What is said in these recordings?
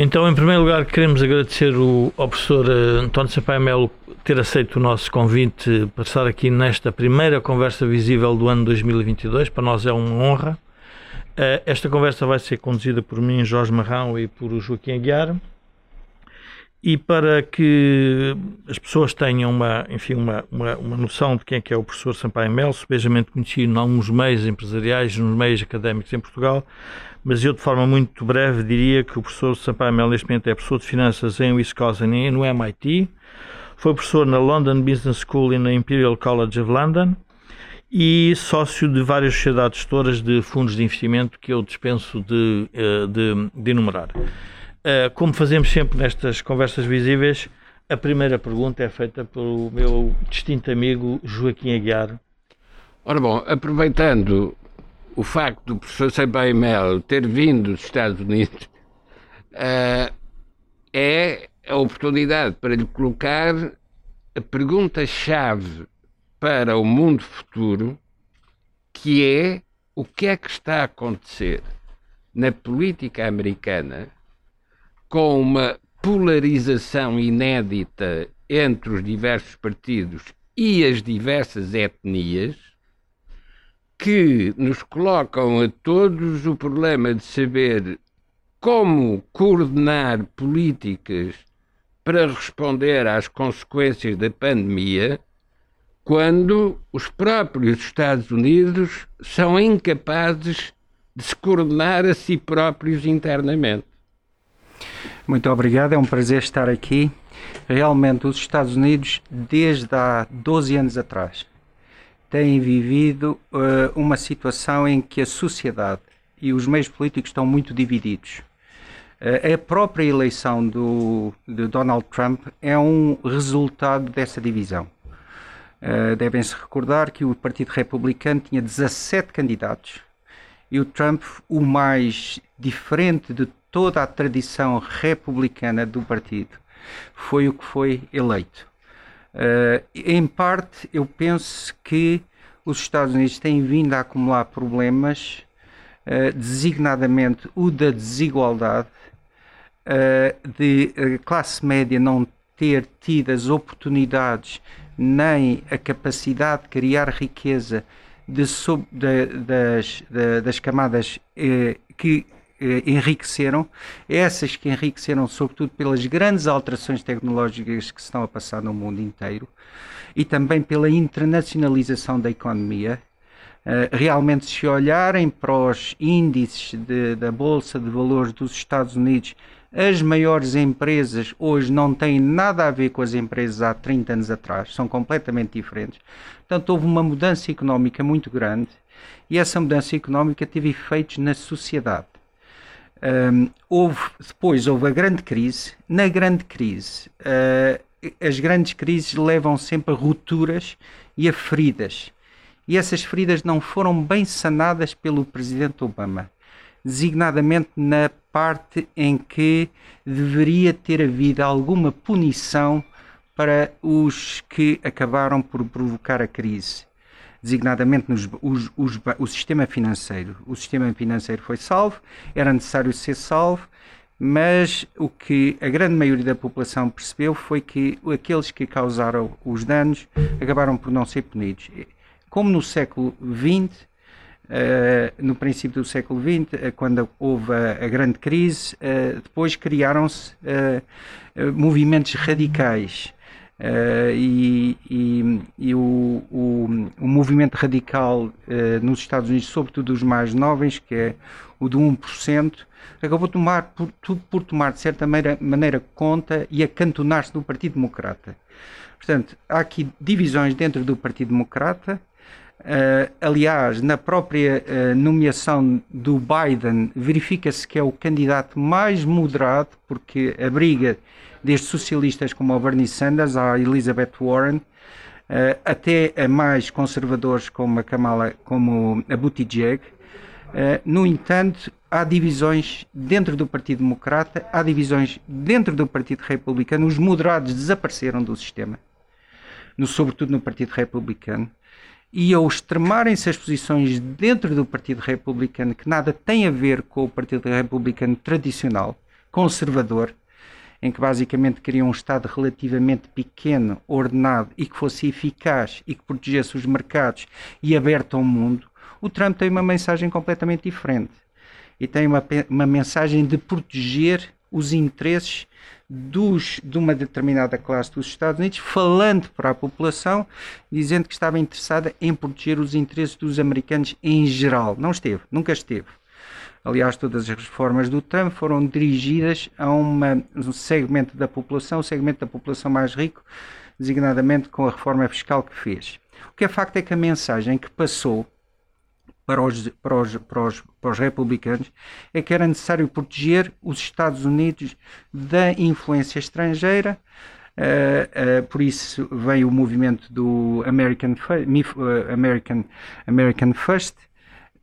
Então, em primeiro lugar, queremos agradecer o, ao professor eh, António Sampaio Melo ter aceito o nosso convite para estar aqui nesta primeira conversa visível do ano 2022. Para nós é uma honra. Eh, esta conversa vai ser conduzida por mim, Jorge Marrão, e por Joaquim Aguiar. E para que as pessoas tenham uma, enfim, uma, uma, uma noção de quem é que é o professor Sampaio Melo, sebejamente conhecido em alguns meios empresariais, nos meios académicos em Portugal, mas eu de forma muito breve diria que o professor Sampaio Melo neste momento é professor de finanças em Wisconsin e no MIT, foi professor na London Business School e na Imperial College of London e sócio de várias sociedades gestoras de fundos de investimento que eu dispenso de, eh, de, de enumerar. Eh, como fazemos sempre nestas conversas visíveis, a primeira pergunta é feita pelo meu distinto amigo Joaquim Aguiar. Ora bom, aproveitando o facto do professor Sampaio Melo ter vindo dos Estados Unidos uh, é a oportunidade para lhe colocar a pergunta-chave para o mundo futuro, que é o que é que está a acontecer na política americana com uma polarização inédita entre os diversos partidos e as diversas etnias que nos colocam a todos o problema de saber como coordenar políticas para responder às consequências da pandemia quando os próprios Estados Unidos são incapazes de se coordenar a si próprios internamente. Muito obrigado, é um prazer estar aqui. Realmente, os Estados Unidos, desde há 12 anos atrás, têm vivido uh, uma situação em que a sociedade e os meios políticos estão muito divididos. Uh, a própria eleição do, de Donald Trump é um resultado dessa divisão. Uh, Devem-se recordar que o Partido Republicano tinha 17 candidatos e o Trump, o mais diferente de toda a tradição republicana do partido, foi o que foi eleito. Uh, em parte, eu penso que os Estados Unidos têm vindo a acumular problemas, uh, designadamente o da desigualdade, uh, de classe média não ter tido as oportunidades nem a capacidade de criar riqueza de, de, das, de, das camadas que enriqueceram, essas que enriqueceram sobretudo pelas grandes alterações tecnológicas que estão a passar no mundo inteiro e também pela internacionalização da economia. Uh, realmente, se olharem para os índices de, da Bolsa de Valores dos Estados Unidos, as maiores empresas hoje não têm nada a ver com as empresas há 30 anos atrás, são completamente diferentes. Portanto, houve uma mudança económica muito grande e essa mudança económica teve efeitos na sociedade. Um, houve, depois houve a grande crise. Na grande crise, uh, as grandes crises levam sempre a rupturas e a feridas. E essas feridas não foram bem sanadas pelo presidente Obama, designadamente na parte em que deveria ter havido alguma punição para os que acabaram por provocar a crise designadamente nos, os, os, o sistema financeiro. O sistema financeiro foi salvo, era necessário ser salvo, mas o que a grande maioria da população percebeu foi que aqueles que causaram os danos acabaram por não ser punidos. Como no século XX, Uh, no princípio do século XX, uh, quando houve a, a grande crise, uh, depois criaram-se movimentos radicais Uh, e, e, e o, o, o, movimento radical uh, nos Estados Unidos, sobretudo os mais novens, que é o do 1%, acabou tomar, por, por tomar de certa maneira, maneira conta e acantonar-se no Partido Democrata. Portanto, há aqui divisões dentro do Partido Democrata. Uh, aliás, na própria nomeação do Biden, verifica-se que é o candidato mais moderado, porque abriga desde socialistas como o Bernie Sanders à Elizabeth Warren, uh, até a mais conservadores como a Kamala, como a Buttigieg. Uh, no entanto, há divisões dentro do Partido Democrata, há divisões dentro do Partido Republicano. Os moderados desapareceram do sistema, no, sobretudo no Partido Republicano. E ao extremarem-se as posições dentro do Partido Republicano, que nada tem a ver com o Partido Republicano tradicional, conservador, em que basicamente queria um Estado relativamente pequeno, ordenado e que fosse eficaz e que protegesse os mercados e aberto ao mundo, o Trump tem uma mensagem completamente diferente. E tem uma, uma mensagem de proteger os interesses dos, de uma determinada classe dos Estados Unidos, falando para a população, dizendo que estava interessada em proteger os interesses dos americanos em geral. Não esteve, nunca esteve. Aliás, todas as reformas do Trump foram dirigidas a uma, um segmento da população, o segmento da população mais rico, designadamente com a reforma fiscal que fez. O que é facto é que a mensagem que passou para os, para os, para os, para os republicanos é que era necessário proteger os Estados Unidos da influência estrangeira. Uh, uh, por isso vem o movimento do American, uh, American, American First,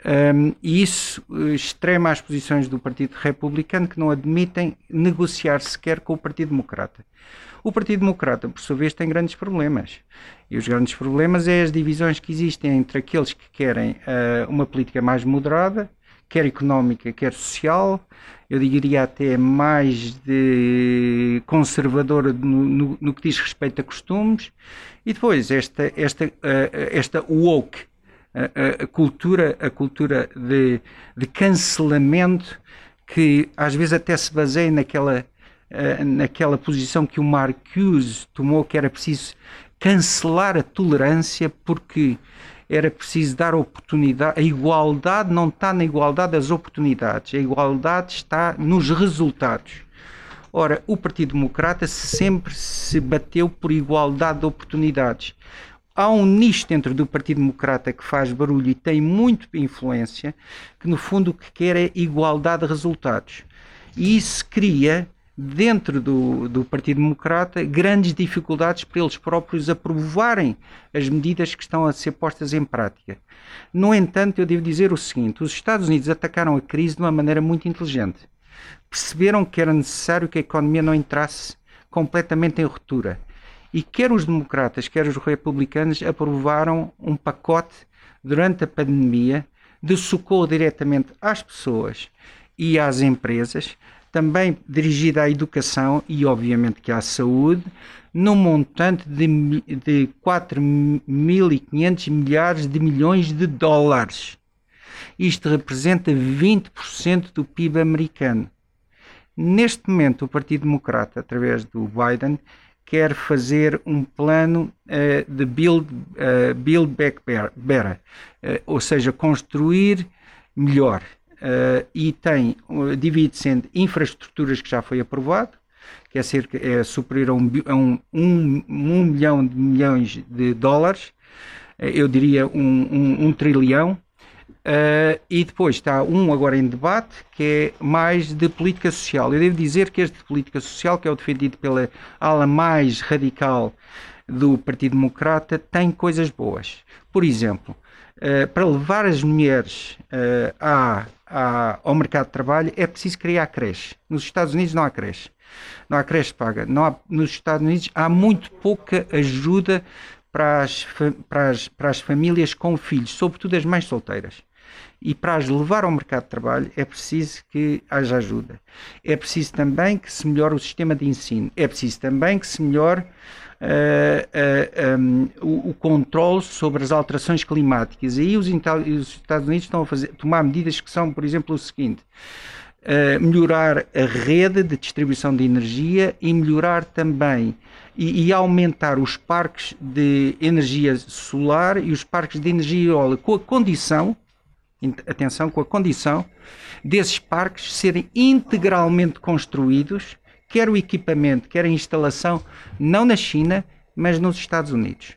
um, e isso extrema as posições do Partido Republicano que não admitem negociar sequer com o Partido Democrata. O Partido Democrata, por sua vez, tem grandes problemas. E os grandes problemas é as divisões que existem entre aqueles que querem uh, uma política mais moderada, quer económica, quer social, eu diria até mais de conservadora no, no, no que diz respeito a costumes, e depois esta, esta, uh, esta woke, a, a, cultura, a cultura de, de cancelamento que às vezes até se baseia naquela naquela posição que o Marcuse tomou, que era preciso cancelar a tolerância porque era preciso dar oportunidade. A igualdade não está na igualdade das oportunidades, a igualdade está nos resultados. Ora, o Partido Democrata sempre se bateu por igualdade de oportunidades. Há um nicho dentro do Partido Democrata que faz barulho e tem muito influência, que no fundo o que quer é igualdade de resultados. E isso cria dentro do, do Partido Democrata grandes dificuldades para eles próprios aprovarem as medidas que estão a ser postas em prática. No entanto, eu devo dizer o seguinte: os Estados Unidos atacaram a crise de uma maneira muito inteligente. Perceberam que era necessário que a economia não entrasse completamente em ruptura. E quer os democratas, quer os republicanos aprovaram um pacote durante a pandemia de socorro diretamente às pessoas e às empresas também dirigida à educação e, obviamente, que à saúde, num montante de, de 4.500 milhares de milhões de dólares. Isto representa 20% do PIB americano. Neste momento, o Partido Democrata, através do Biden, quer fazer um plano uh, de build, uh, build back better, uh, ou seja, construir melhor. E tem, divide-se entre infraestruturas que já foi aprovado, que é, cerca, é superior a um, a um, um, um milhão de milhões de dólares, eu diria um, um trilhão, e depois está um agora em debate, que é mais de política social. Eu devo dizer que este de política social, que é o defendido pela ala mais radical do Partido Democrata, tem coisas boas. Por exemplo, para levar as mulheres à à, ao mercado de trabalho, é preciso criar creche. Nos Estados Unidos não há creche. Não há creche paga. Há, nos Estados Unidos há muito pouca ajuda para as, para, as, para as famílias com filhos, sobretudo as mães solteiras. E para as levar ao mercado de trabalho é preciso que haja ajuda. É preciso também que se melhore o sistema de ensino. É preciso também que se melhore uh, uh, um, o, o, controle sobre as alterações climáticas. E aí os, os, Estados Unidos estão a fazer, tomar medidas que são, por exemplo, o seguinte. Melhorar a rede de distribuição de energia e melhorar também e, e, aumentar os parques de energia solar e os parques de energia eólica, com a condição, atenção, com a condição desses parques serem integralmente construídos quer o equipamento, quer a instalação, não na China, mas nos Estados Unidos.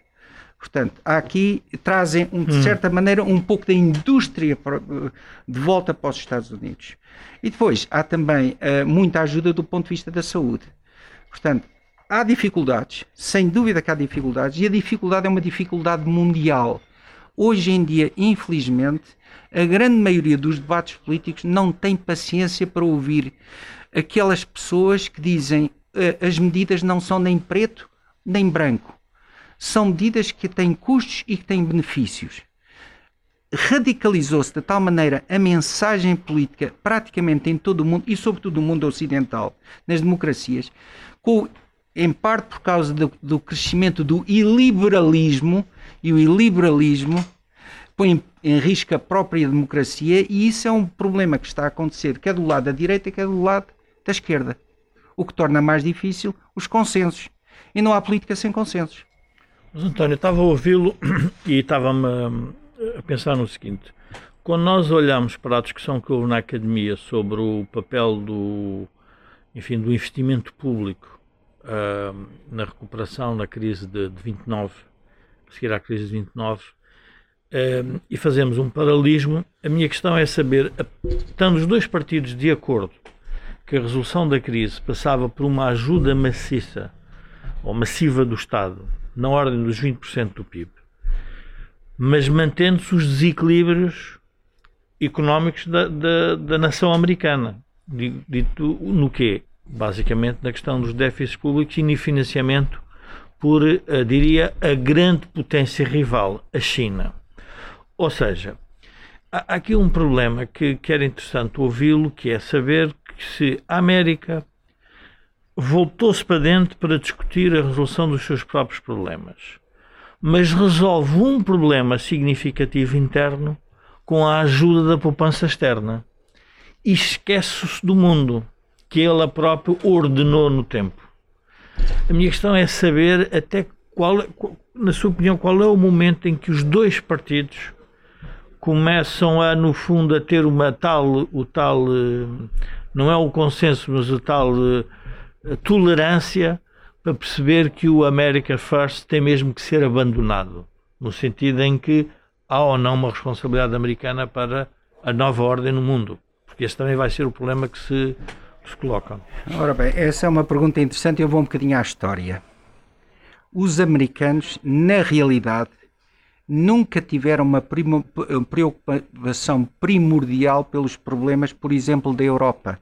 Portanto, aqui trazem, de hum. certa maneira, um pouco da indústria de volta para os Estados Unidos. E depois, há também uh, muita ajuda do ponto de vista da saúde. Portanto, há dificuldades, sem dúvida que há dificuldades, e a dificuldade é uma dificuldade mundial. Hoje em dia, infelizmente, a grande maioria dos debates políticos não tem paciência para ouvir aquelas pessoas que dizem uh, as medidas não são nem preto nem branco. São medidas que têm custos e que têm benefícios. radicalizou-se de tal maneira a mensagem política praticamente em todo o mundo e sobretudo no mundo ocidental, nas democracias, com, em parte por causa do, do crescimento do iliberalismo e o iliberalismo põe em risco a própria democracia e isso é um problema que está a acontecer quer do lado da direita, quer do lado da esquerda. O que torna mais difícil os consensos. E não há política sem consensos. Mas António, estava a ouvi-lo e estava-me a pensar no seguinte: quando nós olhamos para a discussão que houve na academia sobre o papel do, enfim, do investimento público uh, na recuperação da crise de, de 29, a seguir à crise de 29, uh, e fazemos um paralelismo, a minha questão é saber, estando os dois partidos de acordo que a resolução da crise passava por uma ajuda maciça ou massiva do Estado, na ordem dos 20% do PIB, mas mantendo-se os desequilíbrios económicos da, da, da nação americana. Dito no quê? Basicamente na questão dos déficits públicos e no financiamento por, uh, diria, a grande potência rival, a China. Ou seja, há aqui um problema que, que era interessante ouvi-lo, que é saber que se a América voltou-se para dentro para discutir a resolução dos seus próprios problemas mas resolve um problema significativo interno com a ajuda da poupança externa e esquece-se do mundo que ele próprio ordenou no tempo. A minha questão é saber até qual, na sua opinião, qual é o momento em que os dois partidos começam a, no fundo, a ter uma tal, o tal, eh, não é o consenso, mas o tal eh, tolerância para perceber que o America First tem mesmo que ser abandonado, no sentido em que há ou não uma responsabilidade americana para a nova ordem no mundo, porque esse também vai ser o problema que se, se coloca. Ora bem, essa é uma pergunta interessante, eu vou um bocadinho à história. Os americanos, na realidade, nunca tiveram uma preocupação primordial pelos problemas, por exemplo, da Europa,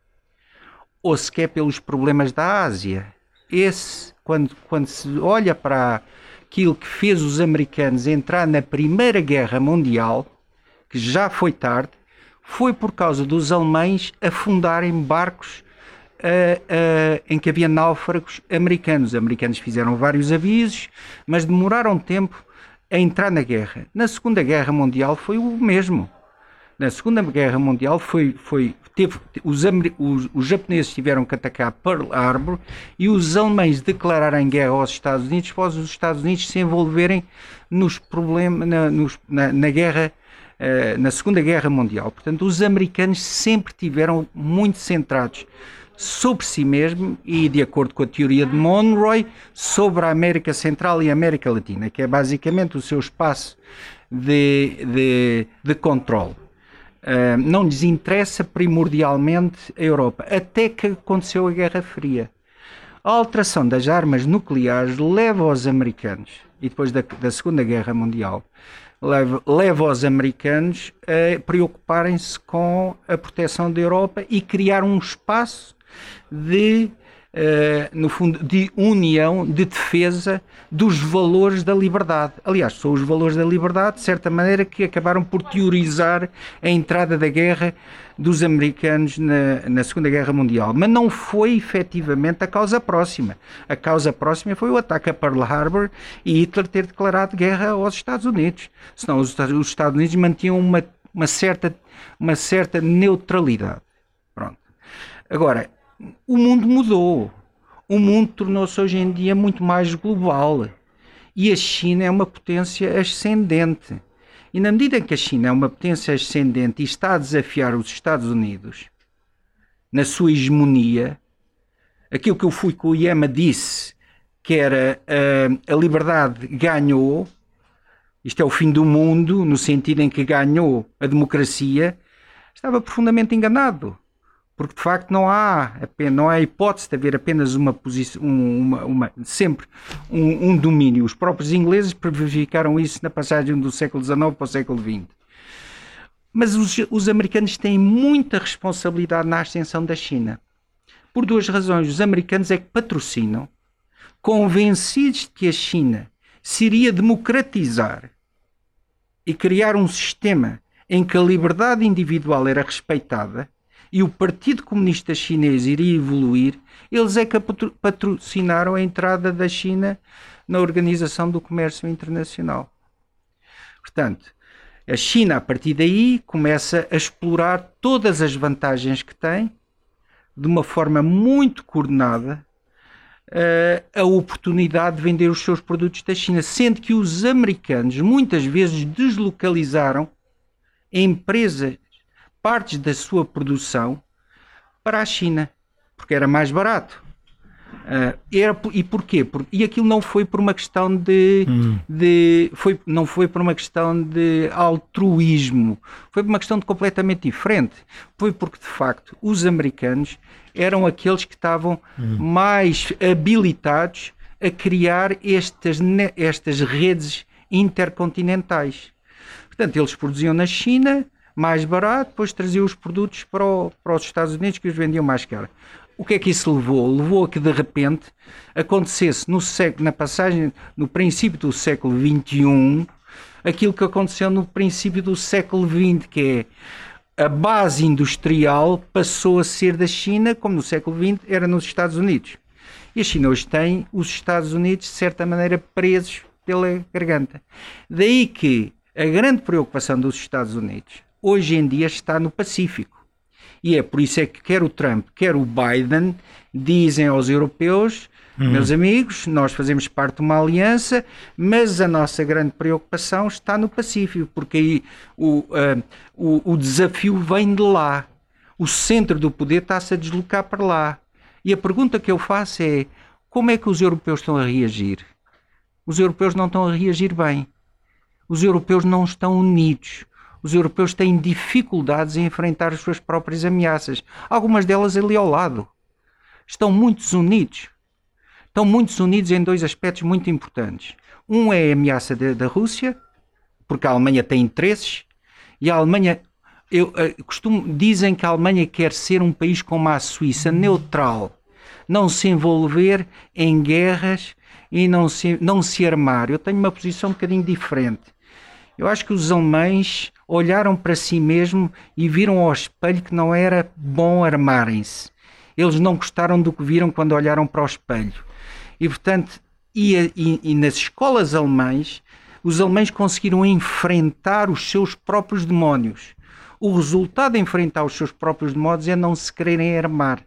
ou sequer pelos problemas da Ásia. Esse quando, quando se olha para aquilo que fez os americanos entrar na Primeira Guerra Mundial, que já foi tarde, foi por causa dos alemães afundarem barcos uh, uh, em que havia náufragos americanos. Os americanos fizeram vários avisos, mas demoraram tempo a entrar na guerra. Na Segunda Guerra Mundial foi o mesmo na Segunda Guerra Mundial foi, foi teve, os, os, os, japoneses tiveram que atacar Pearl Harbor e os alemães declararem guerra aos Estados Unidos após os Estados Unidos se envolverem nos problemas na, nos, na, na guerra uh, na Segunda Guerra Mundial. Portanto, os americanos sempre tiveram muito centrados sobre si mesmo e, de acordo com a teoria de Monroe, sobre a América Central e a América Latina, que é basicamente o seu espaço de, de, de controle. Não lhes interessa primordialmente a Europa, até que aconteceu a Guerra Fria. A alteração das armas nucleares leva os americanos, e depois da, da Segunda Guerra Mundial, leva, leva os americanos a preocuparem-se com a proteção da Europa e criar um espaço de Uh, no fundo, de união, de defesa dos valores da liberdade. Aliás, são os valores da liberdade, de certa maneira, que acabaram por teorizar a entrada da guerra dos americanos na, na Segunda Guerra Mundial. Mas não foi efetivamente a causa próxima. A causa próxima foi o ataque a Pearl Harbor e Hitler ter declarado guerra aos Estados Unidos. Senão os, os Estados Unidos mantinham uma, uma, certa, uma certa neutralidade. Pronto. Agora, o mundo mudou. O mundo tornou-se hoje em dia muito mais global. E a China é uma potência ascendente. E na medida em que a China é uma potência ascendente e está a desafiar os Estados Unidos na sua hegemonia, aquilo que o Fukuyama disse, que era uh, a liberdade ganhou, isto é o fim do mundo, no sentido em que ganhou a democracia, estava profundamente enganado porque de facto não há não há hipótese de haver apenas uma posição, uma, uma, sempre um, um, domínio. Os próprios ingleses verificaram isso na passagem do século XIX para o século XX. Mas os, os americanos têm muita responsabilidade na ascensão da China. Por duas razões. Os americanos é que patrocinam, convencidos de que a China se iria democratizar e criar um sistema em que a liberdade individual era respeitada e o Partido Comunista Chinês iria evoluir, eles é que patrocinaram a entrada da China na Organização do Comércio Internacional. Portanto, a China, a partir daí, começa a explorar todas as vantagens que tem, de uma forma muito coordenada, uh, a oportunidade de vender os seus produtos da China, sendo que os americanos muitas vezes deslocalizaram empresas, partes da sua produção para a China, porque era mais barato. Uh, era, e porquê? Por, e aquilo não foi por uma questão de, hum. de foi, não foi por uma questão de altruísmo, foi por uma questão de completamente diferente. Foi porque de facto os americanos eram aqueles que estavam hum. mais habilitados a criar estas, estas redes intercontinentais. Portanto, eles produziam na China mais barato, depois traziam os produtos para, o, para os Estados Unidos que os vendiam mais caro. O que é que isso levou? Levou a que de repente acontecesse no século, na passagem, no princípio do século XXI, aquilo que aconteceu no princípio do século XX, que é a base industrial passou a ser da China, como no século XX era nos Estados Unidos. E a China hoje tem os Estados Unidos, de certa maneira, presos pela garganta. Daí que a grande preocupação dos Estados Unidos hoje em dia está no Pacífico. E é por isso é que quer o Trump, quer o Biden dizem aos europeus, uhum. meus amigos, nós fazemos parte de uma aliança, mas a nossa grande preocupação está no Pacífico, porque aí o, uh, o, o desafio vem de lá. O centro do poder está-se a deslocar para lá. E a pergunta que eu faço é: como é que os europeus estão a reagir? Os europeus não estão a reagir bem. Os europeus não estão unidos os europeus têm dificuldades em enfrentar as suas próprias ameaças, algumas delas ali ao lado. Estão muito unidos. Estão muito unidos em dois aspectos muito importantes. Um é a ameaça de, da Rússia, porque a Alemanha tem interesses, e a Alemanha eu, uh, costumo, dizem que a Alemanha quer ser um país como a Suíça, neutral, não se envolver em guerras e não se, não se armar. Eu tenho uma posição um bocadinho diferente. Eu acho que os alemães olharam para si mesmo e viram ao espelho que não era bom armarem-se. Eles não gostaram do que viram quando olharam para o espelho. E, portanto, e, e, e nas escolas alemães, os alemães conseguiram enfrentar os seus próprios demónios. O resultado de enfrentar os seus próprios demónios é não se quererem armar.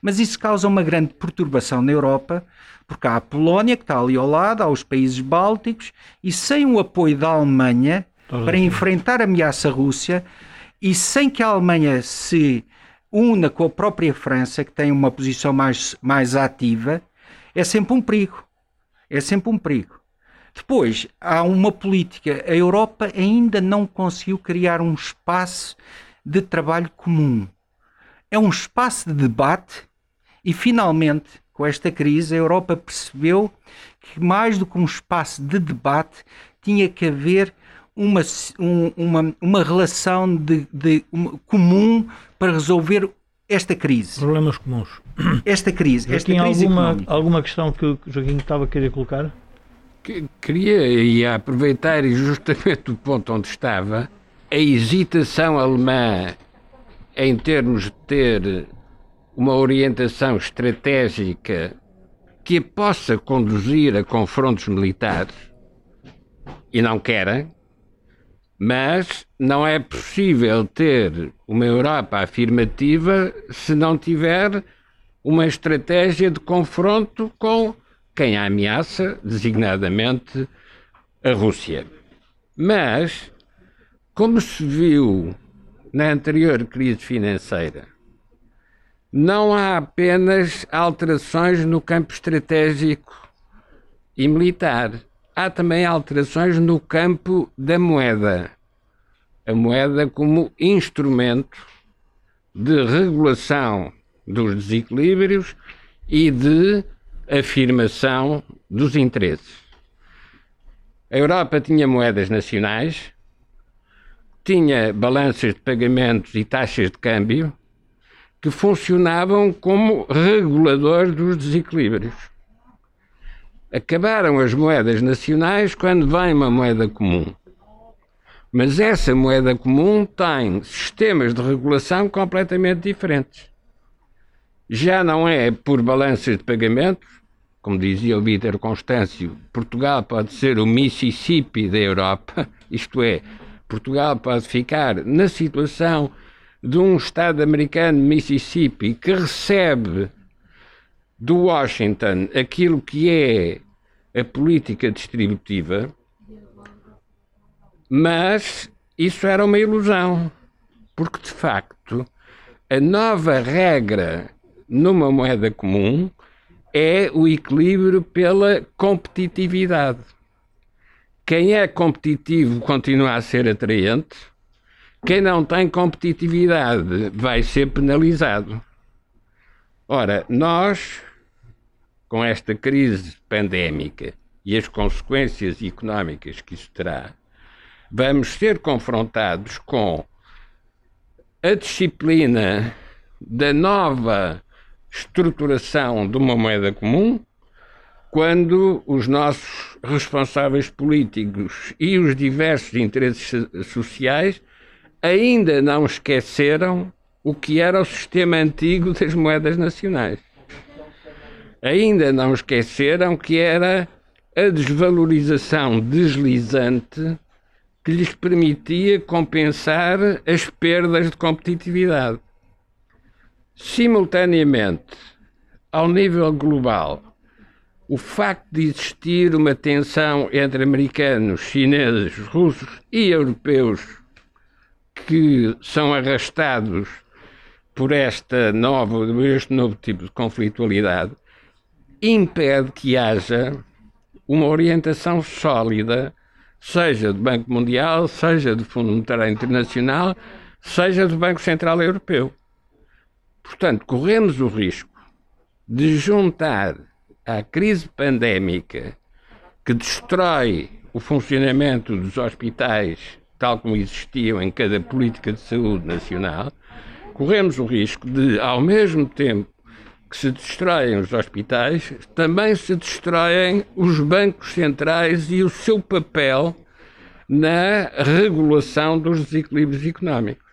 Mas isso causa uma grande perturbação na Europa, porque há a Polónia, que está ali ao lado, há os países bálticos, e sem o apoio da Alemanha para enfrentar a ameaça Rússia, e sem que a Alemanha se una com a própria França, que tem uma posição mais, mais ativa, é sempre um perigo. É sempre um perigo. Depois, há uma política. A Europa ainda não conseguiu criar um espaço de trabalho comum. É um espaço de debate e, finalmente, com esta crise, a Europa percebeu que mais do que um espaço de debate, tinha que haver uma, um, uma, uma relação de, de uma, comum para resolver esta crise. Problemas comuns. Esta crise. Esta Joaquim, crise alguma, alguma questão que o Joaquim estava a querer colocar? Queria e aproveitar justamente o ponto onde estava, a hesitação alemã em termos de ter uma orientação estratégica que a possa conduzir a confrontos militares, e não querem, mas não é possível ter uma Europa afirmativa se não tiver uma estratégia de confronto com quem a ameaça, designadamente a Rússia. Mas, como se viu na anterior crise financeira, não há apenas alterações no campo estratégico e militar. Há também alterações no campo da moeda. A moeda como instrumento de regulação dos desequilíbrios e de afirmação dos interesses. A Europa tinha moedas nacionais, tinha balanças de pagamentos e taxas de câmbio, que funcionavam como regulador dos desequilíbrios. Acabaram as moedas nacionais quando vem uma moeda comum. Mas essa moeda comum tem sistemas de regulação completamente diferentes. Já não é por balanças de pagamentos, como dizia o Vítor Constâncio, Portugal pode ser o Mississippi da Europa, isto é, Portugal pode ficar na situação de um Estado americano, Mississippi, que recebe do Washington aquilo que é a política distributiva, mas isso era uma ilusão, porque de facto a nova regra numa moeda comum é o equilíbrio pela competitividade. Quem é competitivo continua a ser atraente, quem não tem competitividade vai ser penalizado. Ora, nós, com esta crise pandémica e as consequências económicas que isso terá, vamos ser confrontados com a disciplina da nova estruturação de uma moeda comum, quando os nossos responsáveis políticos e os diversos interesses sociais ainda não esqueceram o que era o sistema antigo das moedas nacionais. Ainda não esqueceram que era a desvalorização deslizante que lhes permitia compensar as perdas de competitividade. Simultaneamente, ao nível global, o facto de existir uma tensão entre americanos, chineses, russos e europeus que são arrastados por esta nova, este novo tipo de conflitualidade, impede que haja uma orientação sólida, seja do Banco Mundial, seja do Fundo Monetário Internacional, seja do Banco Central Europeu. Portanto, corremos o risco de juntar à crise pandémica que destrói o funcionamento dos hospitais tal como existiam em cada política de saúde nacional, corremos o risco de, ao mesmo tempo que se destroem os hospitais, também se destroem os bancos centrais e o seu papel na regulação dos desequilíbrios económicos.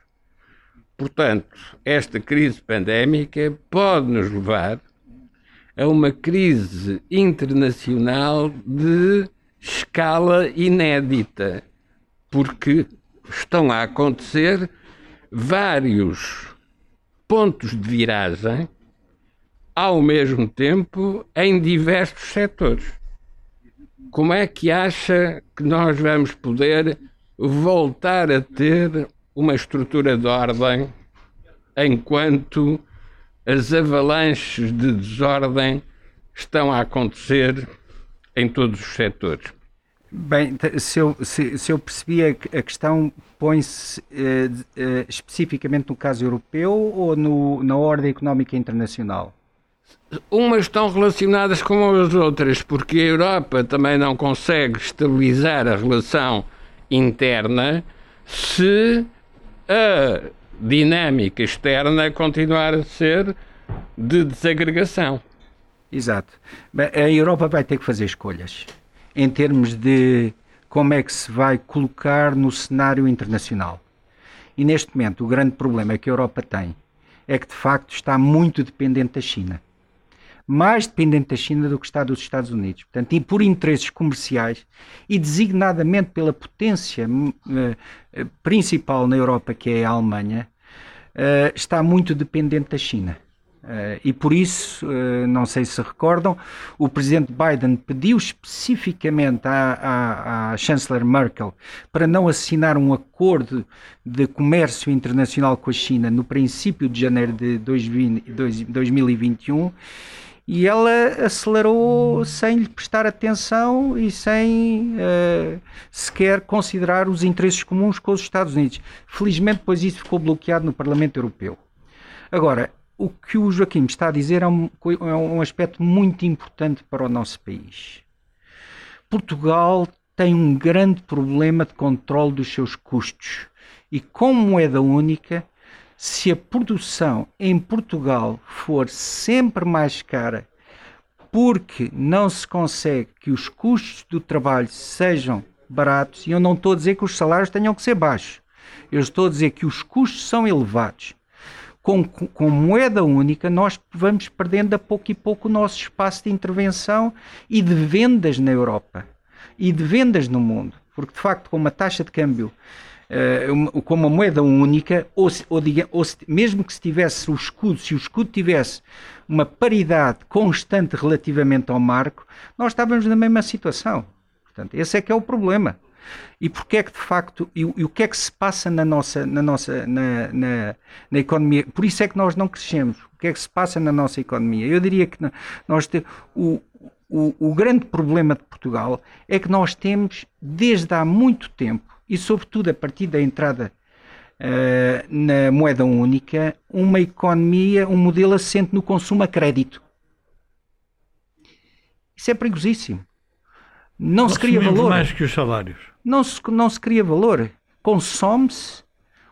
Portanto, esta crise pandémica pode nos levar a uma crise internacional de escala inédita porque estão a acontecer vários pontos de viragem ao mesmo tempo em diversos setores. Como é que acha que nós vamos poder voltar a ter uma estrutura de ordem enquanto as avalanches de desordem estão a acontecer em todos os setores? Bem, se eu, se, se eu percebi a, a questão, põe-se uh, uh, especificamente no caso europeu ou no, na ordem económica internacional? Umas estão relacionadas com as outras, porque a Europa também não consegue estabilizar a relação interna se a dinâmica externa continuar a ser de desagregação. Exato. A Europa vai ter que fazer escolhas em termos de como é que se vai colocar no cenário internacional. E neste momento, o grande problema que a Europa tem é que de facto está muito dependente da China. Mais dependente da China do que está dos Estados Unidos. Portanto, e por interesses comerciais e designadamente pela potência uh, principal na Europa, que é a Alemanha, uh, está muito dependente da China. Uh, e por isso, não sei se recordam, o presidente Biden pediu especificamente à, à, à, chanceler Merkel para não assinar um acordo de comércio internacional com a China no princípio de janeiro de 2020, 2021 e ela acelerou sem lhe prestar atenção e sem uh, sequer considerar os interesses comuns com os Estados Unidos. Felizmente, depois isso ficou bloqueado no Parlamento Europeu. Agora, o que o Joaquim está a dizer é um, é um aspecto muito importante para o nosso país. Portugal tem um grande problema de controle dos seus custos e, como moeda única, se a produção em Portugal for sempre mais cara porque não se consegue que os custos do trabalho sejam baratos, e eu não estou a dizer que os salários tenham que ser baixos. Eu estou a dizer que os custos são elevados. Com, com, moeda única, nós vamos perdendo a pouco e pouco o nosso espaço de intervenção e de vendas na Europa e de vendas no mundo. Porque, de facto, com uma taxa de câmbio, uh, com uma moeda única, ou, ou, diga, ou se, mesmo que se tivesse o escudo, se o escudo tivesse uma paridade constante relativamente ao marco, nós estávamos na mesma situação. Portanto, esse é que é o problema. E porque é que de facto, e, e, o que é que se passa na nossa, na nossa, na, na, na, economia? Por isso é que nós não crescemos. O que é que se passa na nossa economia? Eu diria que nós o, o, o grande problema de Portugal é que nós temos, desde há muito tempo, e sobretudo a partir da entrada uh, na moeda única, uma economia, um modelo assente no consumo a crédito. Isso é perigosíssimo. Não se cria valor. mais que os salários. Não se, não se cria valor. Consome-se.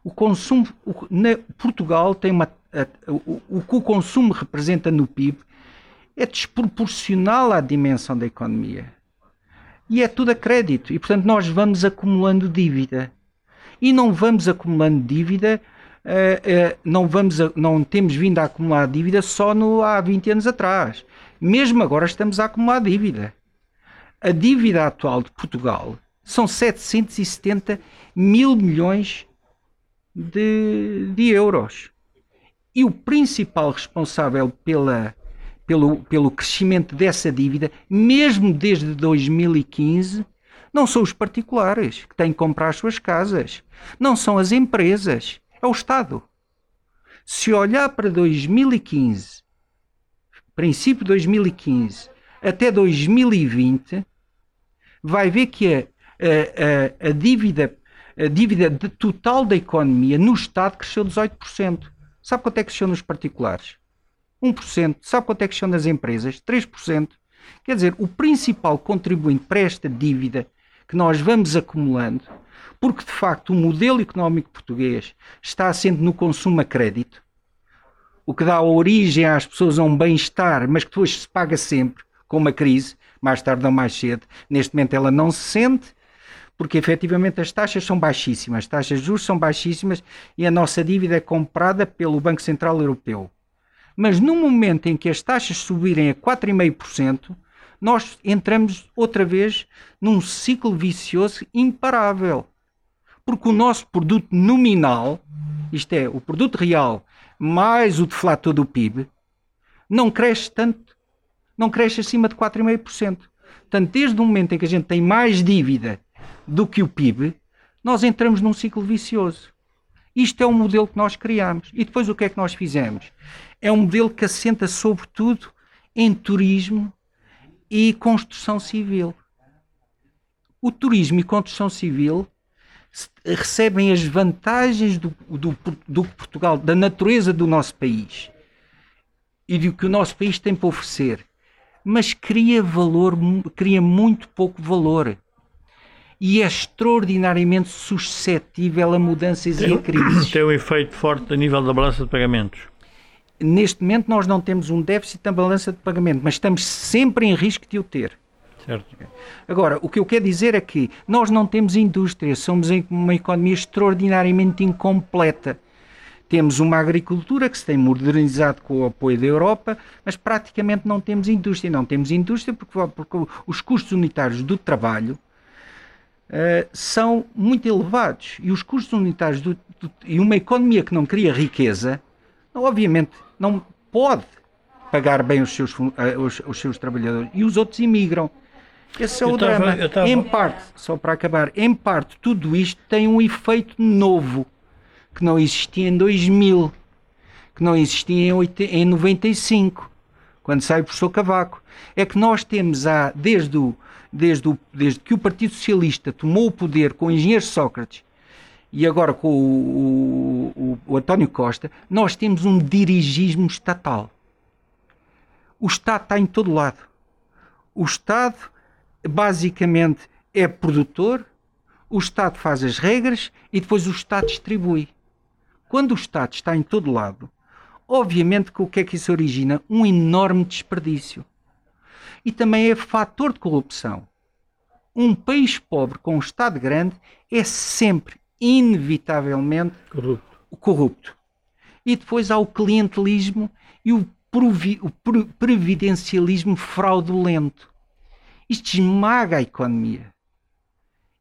O consumo. O, na, Portugal tem uma. A, o, o que o consumo representa no PIB é desproporcional à dimensão da economia. E é tudo a crédito. E, portanto, nós vamos acumulando dívida. E não vamos acumulando dívida, uh, uh, não, vamos a, não temos vindo a acumular dívida só no, há 20 anos atrás. Mesmo agora estamos a acumular dívida. A dívida atual de Portugal são 770 mil milhões de, de euros. E o principal responsável pela, pelo, pelo crescimento dessa dívida, mesmo desde 2015, não são os particulares que têm que comprar as suas casas, não são as empresas, é o Estado. Se olhar para 2015, princípio de 2015 até 2020, vai ver que a, a, a, a dívida, a dívida total da economia no Estado cresceu 18%. Sabe quanto é que cresceu nos particulares? 1%. Sabe quanto é que cresceu nas empresas? 3%. Quer dizer, o principal contribuinte para esta dívida que nós vamos acumulando, porque de facto o modelo económico português está assente no consumo a crédito, o que dá origem às pessoas a um bem-estar, mas que depois se paga sempre com uma crise, mais tarde ou mais cedo. Neste momento ela não se sente, porque efetivamente as taxas são baixíssimas, as taxas de juros são baixíssimas e a nossa dívida é comprada pelo Banco Central Europeu. Mas no momento em que as taxas subirem a 4,5%, nós entramos outra vez num ciclo vicioso imparável. Porque o nosso produto nominal, isto é, o produto real mais o deflator do PIB, não cresce tanto não cresce acima de 4,5%. Portanto, desde o momento em que a gente tem mais dívida do que o PIB, nós entramos num ciclo vicioso. Isto é o modelo que nós criamos. E depois o que é que nós fizemos? É um modelo que assenta sobretudo em turismo e construção civil. O turismo e construção civil recebem as vantagens do, do, do Portugal, da natureza do nosso país e do que o nosso país tem para oferecer mas cria valor, cria muito pouco valor. E é extraordinariamente suscetível a mudanças tem, e a crises. Tem um efeito forte a nível da balança de pagamentos. Neste momento nós não temos um déficit na balança de pagamento, mas estamos sempre em risco de o ter. Certo. Agora, o que eu quero dizer é que nós não temos indústria, somos uma economia extraordinariamente incompleta. Temos uma agricultura que se tem modernizado com o apoio da Europa, mas praticamente não temos indústria. Não temos indústria porque, porque os custos unitários do trabalho uh, são muito elevados. E os custos unitários do, do, e uma economia que não cria riqueza, obviamente, não pode pagar bem os seus, uh, os, os, seus trabalhadores. E os outros imigram. Esse é o tava, drama. Tava... Em parte, só para acabar, em parte, tudo isto tem um efeito novo que não existia em 2000, que não existia em, 80, em 95, quando sai o professor Cavaco. É que nós temos, a, desde, o, desde, o, desde que o Partido Socialista tomou o poder com o engenheiro Sócrates e agora com o, o, o António Costa, nós temos um dirigismo estatal. O Estado está em todo lado. O Estado, basicamente, é produtor, o Estado faz as regras e depois o Estado distribui. Quando o Estado está em todo lado, obviamente que o que é que isso origina? Um enorme desperdício. E também é fator de corrupção. um país pobre com um Estado grande é sempre, inevitavelmente, corrupto. corrupto. E depois há o clientelismo e o, o previdencialismo fraudulento. Isto esmaga a economia.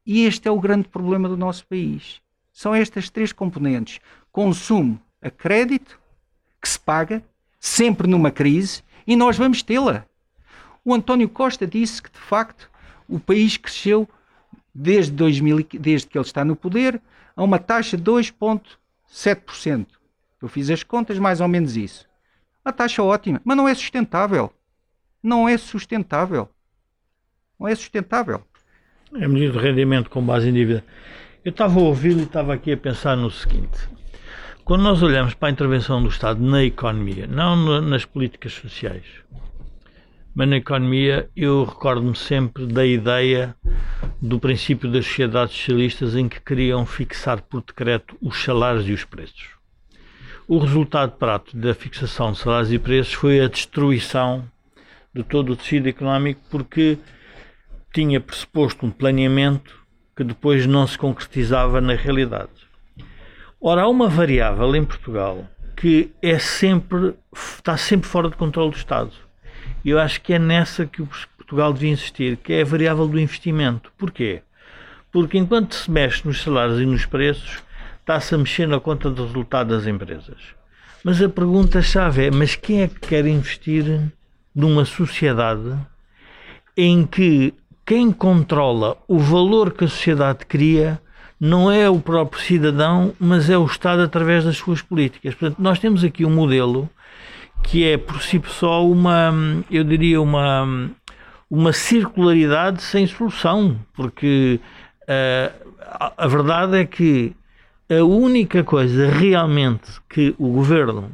E este é o grande problema do nosso país. São estas três componentes: consumo a crédito, que se paga, sempre numa crise, e nós vamos tê-la. O António Costa disse que, de facto, o país cresceu desde, 2000, desde que ele está no poder a uma taxa de 2,7%. Eu fiz as contas, mais ou menos isso. Uma taxa ótima, mas não é sustentável. Não é sustentável. Não é sustentável. É medida de rendimento com base em dívida. Eu estava a ouvir e estava aqui a pensar no seguinte: quando nós olhamos para a intervenção do Estado na economia, não nas políticas sociais, mas na economia, eu recordo-me sempre da ideia do princípio das sociedades socialistas em que queriam fixar por decreto os salários e os preços. O resultado prático da fixação de salários e preços foi a destruição de todo o tecido económico porque tinha pressuposto um planeamento que depois não se concretizava na realidade. Ora, há uma variável em Portugal que é sempre, está sempre fora de controle do Estado. E eu acho que é nessa que o Portugal devia insistir, que é a variável do investimento. Porquê? Porque enquanto se mexe nos salários e nos preços, está-se a mexer na conta do resultado das empresas. Mas a pergunta-chave é: mas quem é que quer investir numa sociedade em que quem controla o valor que a sociedade cria não é o próprio cidadão, mas é o Estado através das suas políticas. Portanto, nós temos aqui um modelo que é por si só uma, eu diria, uma, uma circularidade sem solução, porque uh, a, verdade é que a única coisa realmente que o governo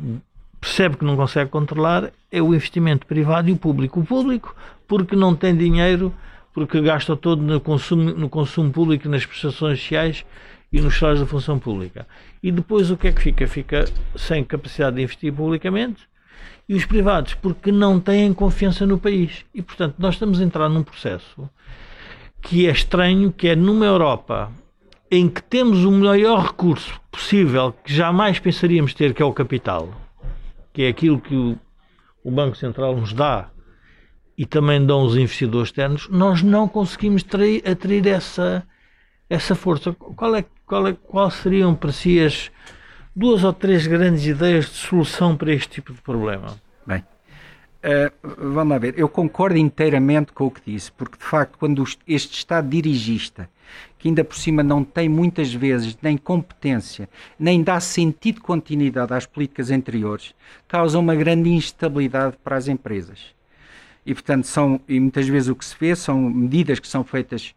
percebe que não consegue controlar é o investimento privado e o público. O público, porque não tem dinheiro porque gasta todo no consumo, no consumo público, nas prestações sociais e nos salários da função pública. E depois o que é que fica? Fica sem capacidade de investir publicamente e os privados, porque não têm confiança no país. E, portanto, nós estamos a entrar num processo que é estranho, que é numa Europa em que temos o maior recurso possível que jamais pensaríamos ter, que é o capital, que é aquilo que o, o Banco Central nos dá e também dão os investidores externos, nós não conseguimos atrair, atrair essa, essa força. Qual, é, qual, é, qual seriam para si as duas ou três grandes ideias de solução para este tipo de problema? Bem, uh, vamos lá ver. Eu concordo inteiramente com o que disse, porque de facto, quando este Estado dirigista, que ainda por cima não tem muitas vezes nem competência, nem dá sentido de continuidade às políticas anteriores, causa uma grande instabilidade para as empresas e portanto são e muitas vezes o que se vê são medidas que são feitas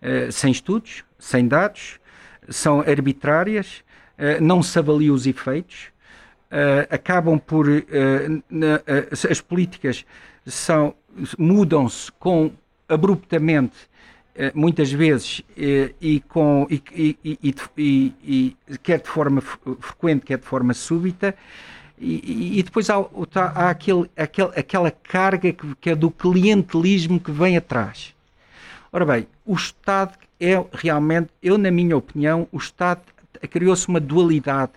uh, sem estudos, sem dados, são arbitrárias, não se avalia os efeitos, uh, acabam por na, as políticas são mudam-se com abruptamente muitas vezes e, com e, e, e, quer de forma frequente quer de forma súbita e, e, depois há, há aquele, aquele, aquela carga que, que, é do clientelismo que vem atrás. Ora bem, o Estado é realmente, eu na minha opinião, o Estado criou-se uma dualidade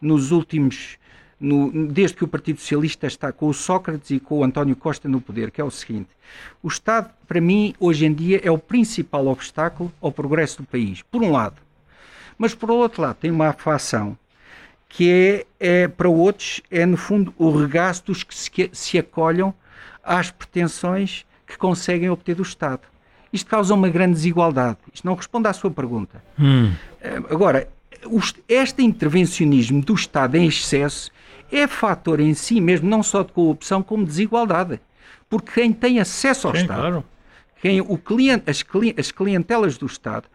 nos últimos, no, desde que o Partido Socialista está com o Sócrates e com o António Costa no poder, que é o seguinte: o Estado, para mim, hoje em dia, é o principal obstáculo ao progresso do país, por um lado. Mas por outro lado, tem uma afacção que é, é, para outros, é no fundo o regaço dos que se, se acolham às pretensões que conseguem obter do Estado. Isto causa uma grande desigualdade. Isto não responde à sua pergunta. Hum. Eh, agora, este intervencionismo do Estado em excesso é fator em si mesmo, não só de corrupção, como de desigualdade. Porque quem tem acesso ao Sim, Estado, claro. quem, o cliente, as, as clientelas do Estado,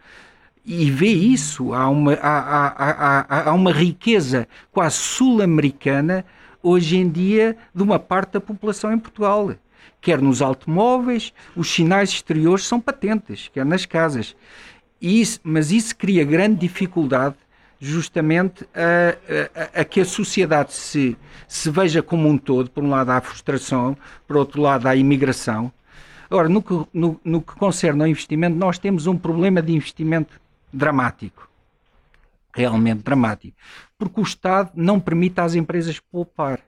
e vê isso. Há uma, há, há, há uma riqueza quase sul-americana hoje em dia de uma parte da população em Portugal. Quer nos automóveis, os sinais exteriores são patentes, quer nas casas. Isso, mas isso cria grande dificuldade justamente a, a, a, que a sociedade se, se veja como um todo. Por um lado há a frustração, por outro lado há a imigração, Agora, no que, no, no que concerne ao investimento, nós temos um problema de investimento dramático. Realmente dramático. Porque o Estado não permite às empresas poupar.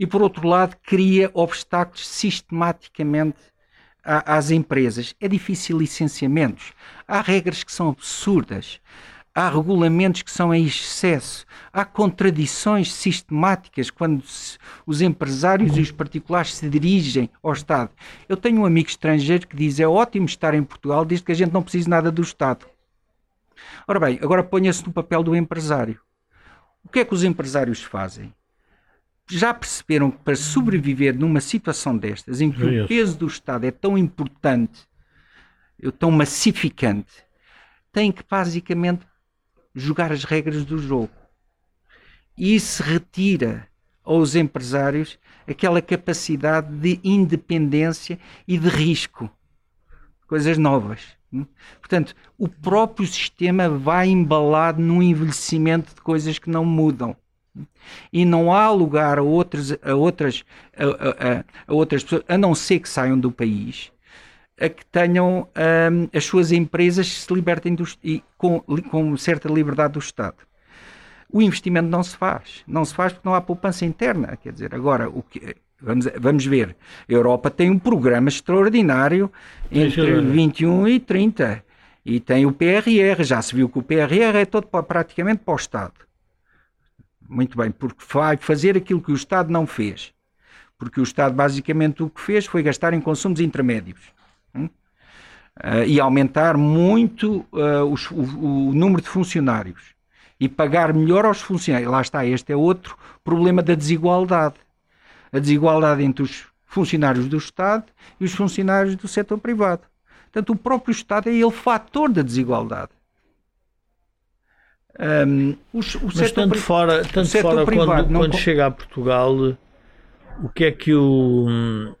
E, por outro lado, cria obstáculos sistematicamente às empresas. É difícil licenciamentos. Há regras que são absurdas há regulamentos que são em excesso, há contradições sistemáticas quando os empresários e os particulares se dirigem ao Estado. Eu tenho um amigo estrangeiro que diz é ótimo estar em Portugal desde que a gente não precise nada do Estado. Ora bem, agora ponha-se no papel do empresário. O que é que os empresários fazem? Já perceberam que para sobreviver numa situação destas, em que o peso do Estado é tão importante, tão massificante, têm que basicamente jogar as regras do jogo. E isso retira aos empresários aquela capacidade de independência e de risco. Coisas novas. Hum? Portanto, o próprio sistema vai embalado num envelhecimento de coisas que não mudam. E não há lugar a outras, a outras, a, a, a outras pessoas, a não ser que saiam do país, a que tenham um, as suas empresas se libertem do, e com, com certa liberdade do Estado. O investimento não se faz. Não se faz porque não há poupança interna. Quer dizer, agora, o que, vamos, vamos ver. A Europa tem um programa extraordinário entre 21 e 30. E tem o PRR. Já se viu que o PRR é todo praticamente para o Estado. Muito bem, porque vai fazer aquilo que o Estado não fez. Porque o Estado basicamente o que fez foi gastar em consumos intermédios. Uh, e aumentar muito uh, os, o, o, número de funcionários e pagar melhor aos funcionários. Lá está, este é outro problema da desigualdade. A desigualdade entre os funcionários do Estado e os funcionários do setor privado. Portanto, o próprio Estado é ele fator da desigualdade. Um, o, o Mas tanto fora, tanto fora quando, quando chega a Portugal, o que é que o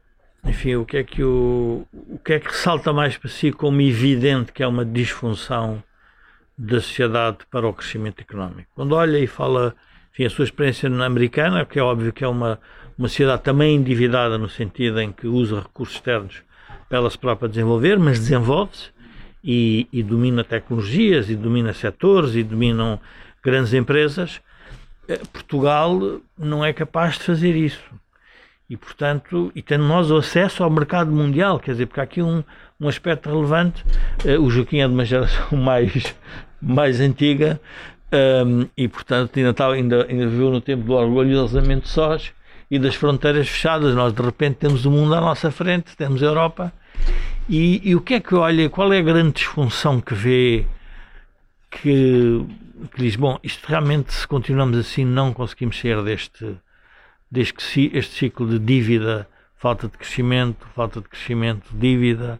enfim, o que é que o, o que é que ressalta mais para si como evidente que é uma disfunção da sociedade para o crescimento económico? Quando olha e fala, enfim, a sua experiência americana, que é óbvio que é uma, uma sociedade também endividada no sentido em que usa recursos externos para ela se própria desenvolver, mas desenvolve-se e, e domina tecnologias e domina setores e dominam grandes empresas. Eh, Portugal não é capaz de fazer isso e, portanto, e tendo nós o acesso ao mercado mundial, quer dizer, porque há aqui um, um aspecto relevante, uh, o Joaquim é de uma geração mais, mais antiga um, ehm, e, portanto, ainda, está, ainda, ainda viveu no tempo do orgulhosamente sós e das fronteiras fechadas. Nós, de repente, temos o mundo à nossa frente, temos a Europa. E, e o que é que olha, qual é a grande disfunção que vê que, que diz, bom, isto realmente, se continuamos assim, não conseguimos sair deste desde que este ciclo de dívida, falta de crescimento, falta de crescimento, dívida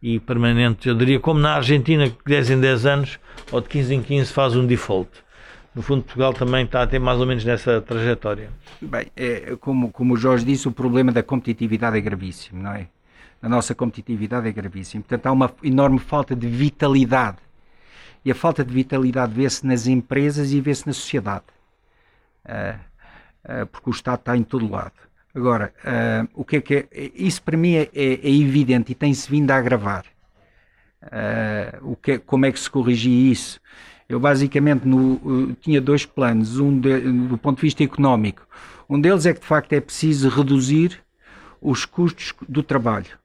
e permanente, eu diria como na Argentina, que de 10 em 10 anos ou de 15 em 15 faz um default. No fundo, Portugal também está a ter mais ou menos nessa trajetória. Bem, é, como, como o Jorge disse, o problema da competitividade é gravíssimo, não é? A nossa competitividade é gravíssima. Portanto, há uma enorme falta de vitalidade. E a falta de vitalidade vê-se nas empresas e vê-se na sociedade. Uh, porque o Estado está em todo lado. Agora, uh, o que é que é? Isso para mim é, é, é evidente e tem-se vindo a agravar. Uh, o que, é, como é que se corrigia isso? Eu basicamente no, tinha dois planos, um de, do ponto de vista económico. Um deles é que de facto é preciso reduzir os custos do trabalho.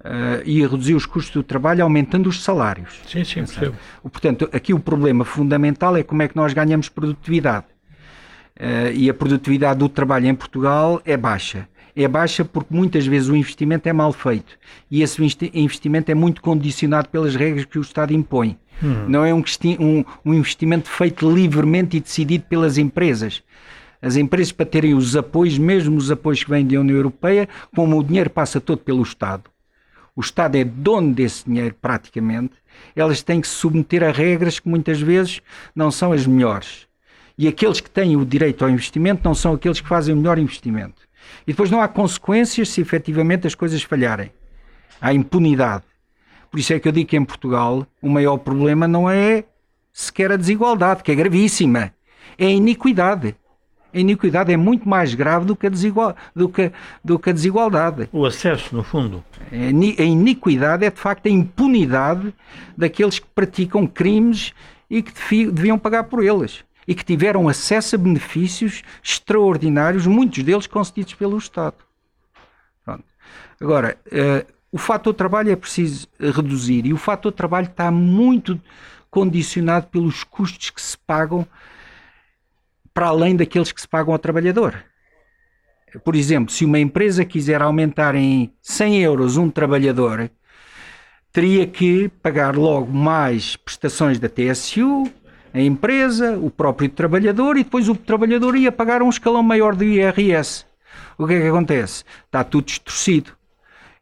Uh, e reduzir os custos do trabalho aumentando os salários. Sim, sim, percebo. Portanto, aqui o problema fundamental é como é que nós ganhamos produtividade. Uh, e a produtividade do trabalho em Portugal é baixa. É baixa porque muitas vezes o investimento é mal feito e esse investimento é muito condicionado pelas regras que o Estado impõe. Hum. Não é um, um, um investimento feito livremente e decidido pelas empresas. As empresas, para terem os apoios, mesmo os apoios que vêm da União Europeia, como o dinheiro passa todo pelo Estado, o Estado é dono desse dinheiro praticamente, elas têm que se submeter a regras que muitas vezes não são as melhores e aqueles que têm o direito ao investimento não são aqueles que fazem o melhor investimento. E depois não há consequências se efetivamente as coisas falharem. Há impunidade. Por isso é que eu digo que em Portugal o maior problema não é sequer a desigualdade, que é gravíssima. É a iniquidade. A iniquidade é muito mais grave do que a, desigual, do que, do que a desigualdade. O acesso, no fundo. A iniquidade é, de facto, a impunidade daqueles que praticam crimes e que deviam pagar por eles. E que tiveram acesso a benefícios extraordinários, muitos deles concedidos pelo Estado. Pronto. Agora, uh, o fator trabalho é preciso reduzir e o fator trabalho está muito condicionado pelos custos que se pagam para além daqueles que se pagam ao trabalhador. Por exemplo, se uma empresa quiser aumentar em 100 euros um trabalhador, teria que pagar logo mais prestações da TSU, a empresa, o próprio trabalhador e depois o trabalhador ia pagar um escalão maior do IRS. O que é que acontece? Está tudo distorcido.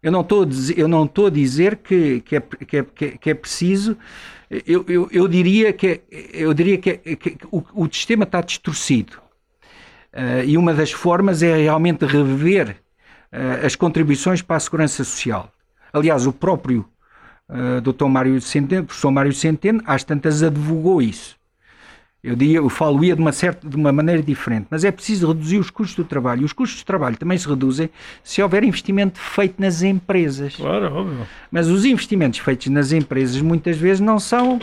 Eu não estou a dizer, eu não estou a dizer que, que, é, que, é, que é preciso eu, eu, eu diria que, eu diria que, que o, o, sistema está distorcido. Uh, e uma das formas é realmente rever uh, as contribuições para a segurança social. Aliás, o próprio uh, Dr. Mário Centeno, professor Mário Centeno, às tantas advogou isso. Eu, diria, eu falo-ia de uma, certa, de uma maneira diferente, mas é preciso reduzir os custos do trabalho. E os custos do trabalho também se reduzem se houver investimento feito nas empresas. Claro, óbvio. Mas os investimentos feitos nas empresas muitas vezes não são.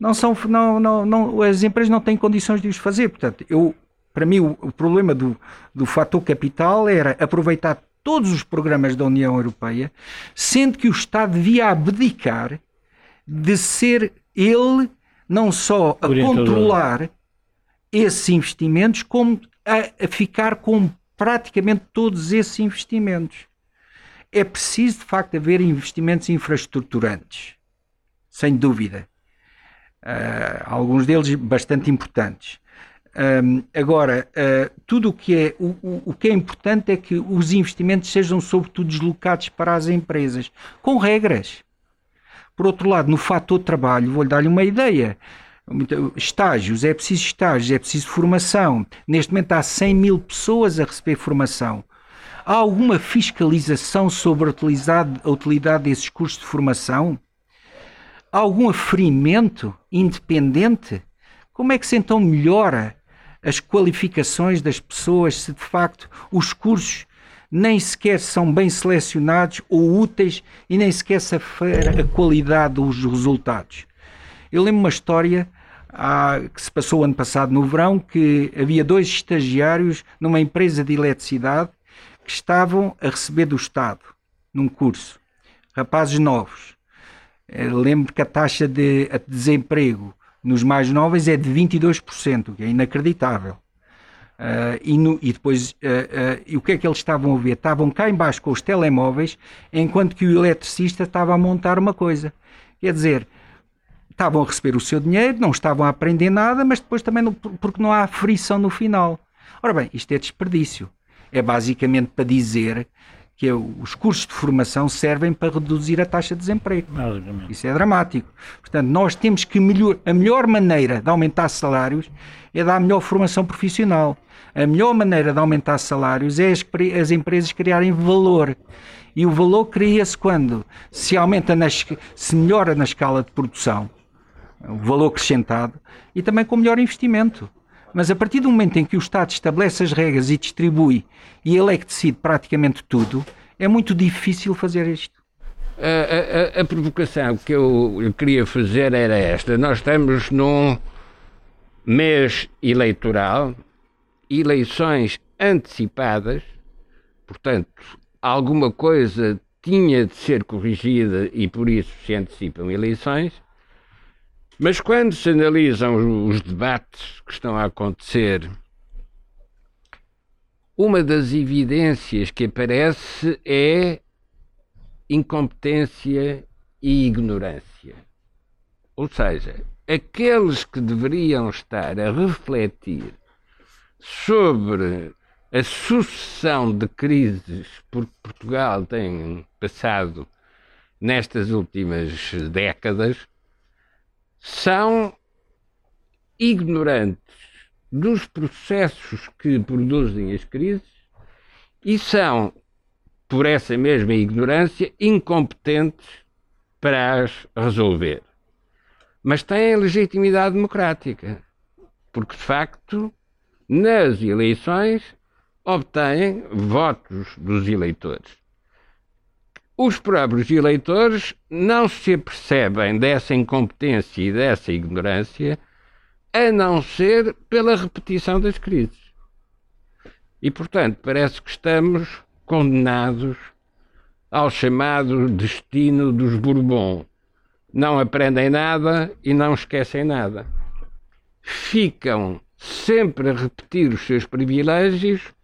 Não são não, não, não, as empresas não têm condições de os fazer. Portanto, eu, para mim, o, o problema do, do fator capital era aproveitar todos os programas da União Europeia, sendo que o Estado devia abdicar de ser ele não só a controlar esses investimentos, como a, a ficar com praticamente todos esses investimentos. É preciso, de facto, haver investimentos infraestruturantes, sem dúvida. Uh, alguns deles bastante importantes. Um, agora, uh, tudo o que, é, o, o, o, que é importante é que os investimentos sejam, sobretudo, deslocados para as empresas, com regras. Por outro lado, no fator trabalho, vou-lhe dar-lhe uma ideia. Estágios, é preciso estágios, é preciso formação. Neste momento há 100 mil pessoas a receber formação. Há alguma fiscalização sobre a utilidade, desses cursos de formação? Há algum aferimento independente? Como é que se então melhora as qualificações das pessoas se de facto os cursos nem sequer são bem selecionados ou úteis e nem sequer se afere a qualidade dos resultados. Eu lembro uma história que se passou ano passado no verão que havia dois estagiários numa empresa de eletricidade que estavam a receber do Estado num curso, rapazes novos. Eu lembro que a taxa de desemprego nos mais novos é de 22%, que é inacreditável. Uh, e, no, e, depois, uh, uh, e o que é que eles estavam a ver? Estavam cá embaixo com os telemóveis, enquanto que o eletricista estava a montar uma coisa. Quer dizer, estavam a receber o seu dinheiro, não estavam a aprender nada, mas depois também não, porque não há frição no final. Ora bem, isto é desperdício. É basicamente para dizer que é, os cursos de formação servem para reduzir a taxa de desemprego. Isso é dramático. Portanto, nós temos que melhor, a melhor maneira de aumentar salários é dar melhor formação profissional. A melhor maneira de aumentar salários é as, as empresas criarem valor. E o valor cria-se quando se aumenta, nas, se melhora na escala de produção, o valor acrescentado, e também com melhor investimento. Mas a partir do momento em que o Estado estabelece as regras e distribui, e ele é que decide praticamente tudo, é muito difícil fazer isto. A, a, a provocação que eu, queria fazer era esta. Nós estamos num mês eleitoral eleições antecipadas, portanto, alguma coisa tinha de ser corrigida e por isso se antecipam eleições. Mas quando se analisam os debates que estão a acontecer, uma das evidências que aparece é incompetência e ignorância. Ou seja, aqueles que deveriam estar a refletir sobre a sucessão de crises por que Portugal tem passado nestas últimas décadas são ignorantes dos processos que produzem as crises e são, por essa mesma ignorância, incompetentes para as resolver. Mas têm legitimidade democrática, porque de facto nas eleições, obtêm votos dos eleitores. Os próprios eleitores não se apercebem dessa incompetência e dessa ignorância a não ser pela repetição das crises. E, portanto, parece que estamos condenados ao chamado destino dos Bourbon. Não aprendem nada e não esquecem nada. Ficam sempre a repetir os seus privilégios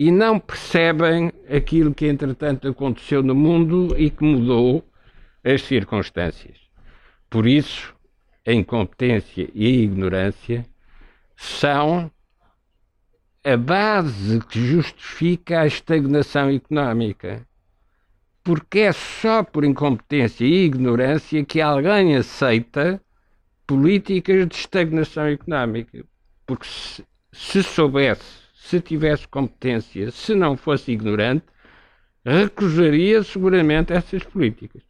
e não percebem aquilo que entretanto aconteceu no mundo e que mudou as circunstâncias. Por isso, a incompetência e a ignorância são a base que justifica a estagnação económica. Porque é só por incompetência e ignorância que alguém aceita políticas de estagnação económica. Porque se, se soubesse, se tivesse competência, se não fosse ignorante, recusaria seguramente essas políticas.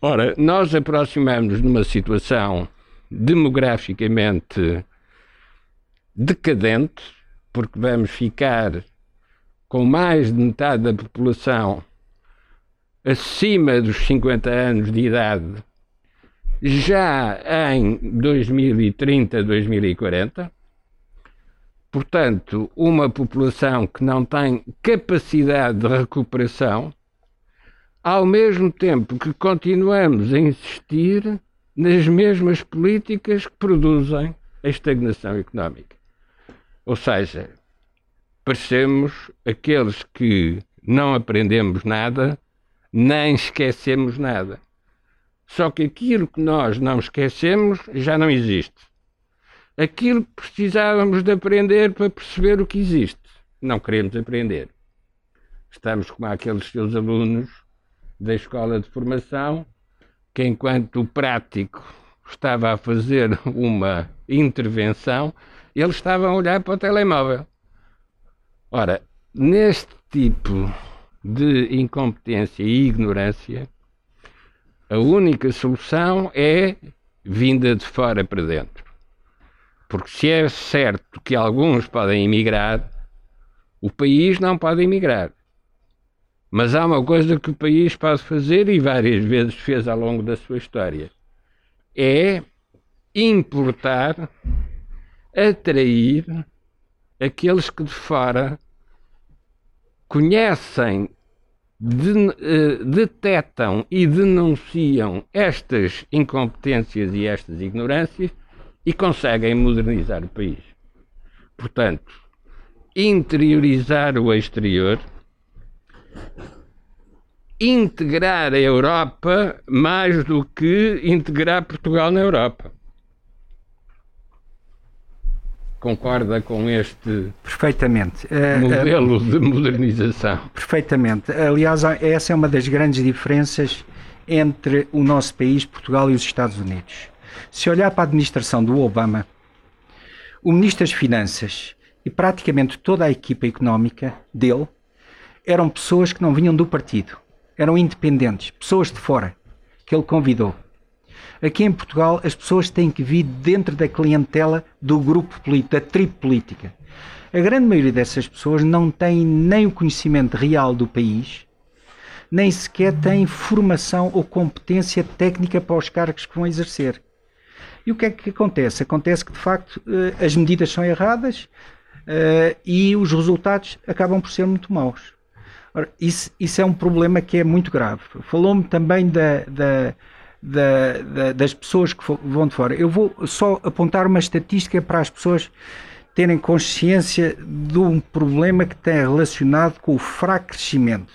Ora, nós aproximamos numa situação demograficamente decadente, porque vamos ficar com mais de metade da população acima dos 50 anos de idade já em 2030, 2040. Portanto, uma população que não tem capacidade de recuperação, ao mesmo tempo que continuamos a insistir nas mesmas políticas que produzem a estagnação económica. Ou seja, parecemos aqueles que não aprendemos nada, nem esquecemos nada. Só que aquilo que nós não esquecemos já não existe. Aquilo que precisávamos de aprender para perceber o que existe, não queremos aprender. Estamos como aqueles seus alunos da escola de formação que, enquanto o prático estava a fazer uma intervenção, eles estavam a olhar para o telemóvel. Ora, neste tipo de incompetência e ignorância, a única solução é vinda de fora para dentro. Porque se é certo que alguns podem emigrar, o país não pode emigrar. Mas há uma coisa que o país pode fazer e várias vezes fez ao longo da sua história: é importar, atrair aqueles que de fora conhecem de, uh, detectam e denunciam estas incompetências e estas ignorâncias e conseguem modernizar o país. Portanto, interiorizar o exterior, integrar a Europa mais do que integrar Portugal na Europa. concorda com este perfeitamente eh, modelo uh, de modernização. Perfeitamente. Aliás, essa é uma das grandes diferenças entre o nosso país, Portugal e os Estados Unidos. Se olhar para a administração do Obama, o ministro das Finanças e praticamente toda a equipa económica dele eram pessoas que não vinham do partido, eram independentes, pessoas de fora, que ele convidou. Aqui em Portugal, as pessoas têm que vir dentro da clientela do grupo político, da tribo política. A grande maioria dessas pessoas não tem nem o conhecimento real do país, nem sequer tem formação ou competência técnica para os cargos que vão exercer. E o que é que acontece? Acontece que, de facto, eh, as medidas são erradas eh, e os resultados acabam por ser muito maus. Ora, isso, isso é um problema que é muito grave. Falou-me também da, da da, da, das pessoas que vão de fora. Eu vou só apontar uma estatística para as pessoas terem consciência de um problema que tem relacionado com o fraco crescimento.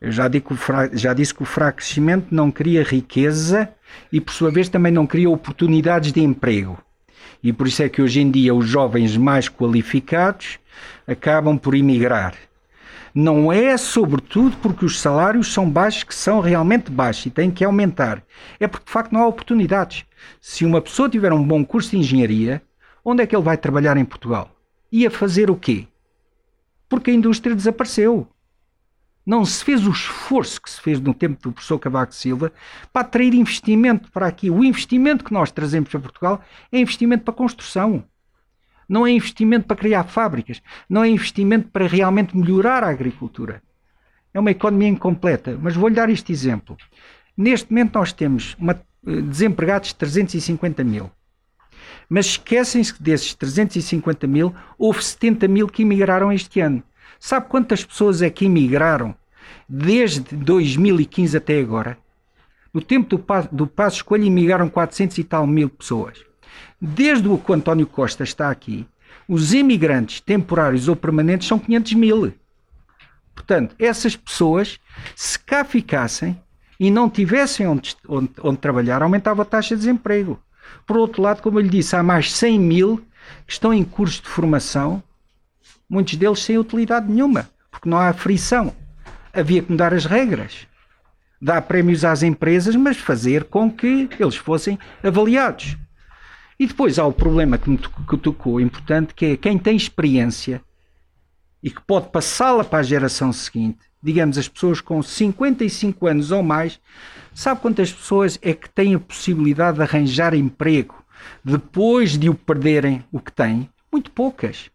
Eu já, digo, já disse que o fraco crescimento não cria riqueza e, por sua vez, também não cria oportunidades de emprego. E por isso é que hoje em dia os jovens mais qualificados acabam por emigrar não é sobretudo porque os salários são baixos que são realmente baixos e têm que aumentar. É porque de facto não há oportunidades. Se uma pessoa tiver um bom curso de engenharia, onde é que ele vai trabalhar em Portugal? E a fazer o quê? Porque a indústria desapareceu. Não se fez o esforço que se fez no tempo do professor Cavaco Silva para atrair investimento para aqui. O investimento que nós trazemos para Portugal é investimento para construção. não é investimento para criar fábricas, não é investimento para realmente melhorar a agricultura. É uma economia incompleta. Mas vou-lhe dar este exemplo. Neste momento nós temos uma, eh, desempregados de 350 mil. Mas esquecem-se que desses 350 mil, houve 70 mil que emigraram este ano. Sabe quantas pessoas é que emigraram desde 2015 até agora? No tempo do, do Passo Escolha emigraram 400 e tal mil pessoas. Desde o que o António Costa está aqui, os imigrantes temporários ou permanentes são 500 mil. Portanto, essas pessoas, se cá ficassem e não tivessem onde, onde, onde trabalhar, aumentava a taxa de desemprego. Por outro lado, como eu lhe disse, há mais 100 mil que estão em curso de formação, muitos deles sem utilidade nenhuma, porque não há frição. Havia que mudar as regras. Dar prémios às empresas, mas fazer com que eles fossem avaliados. E depois há o problema que me tocou importante, que é quem tem experiência e que pode passá-la para a geração seguinte, digamos as pessoas com 55 anos ou mais, sabe quantas pessoas é que têm a possibilidade de arranjar emprego depois de o perderem o que têm? Muito poucas.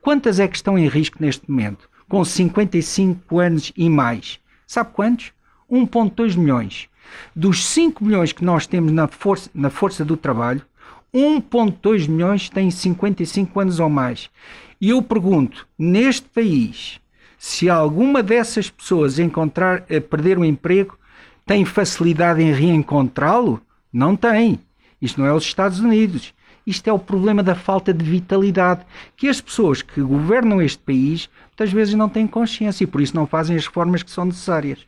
Quantas é que estão em risco neste momento? Com 55 anos e mais. Sabe quantos? 1,2 milhões. Dos 5 milhões que nós temos na força, na força do trabalho, 1,2 milhões têm 55 anos ou mais. E eu pergunto, neste país, se alguma dessas pessoas encontrar, a perder o emprego, tem facilidade em reencontrá-lo? Não tem. Isto não é os Estados Unidos. Isto é o problema da falta de vitalidade, que as pessoas que governam este país muitas vezes não têm consciência e por isso não fazem as reformas que são necessárias.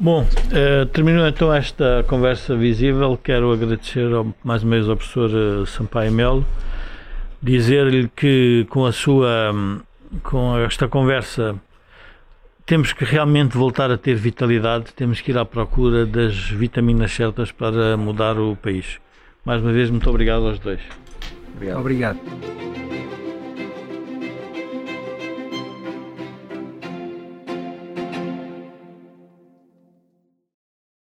Bom, uh, terminou então esta conversa visível. Quero agradecer ao, mais uma vez ao professor uh, Sampaio Melo, dizer-lhe que com a sua, com esta conversa, temos que realmente voltar a ter vitalidade, temos que ir à procura das vitaminas certas para mudar o país. Mais uma vez, muito obrigado aos dois. Obrigado. obrigado.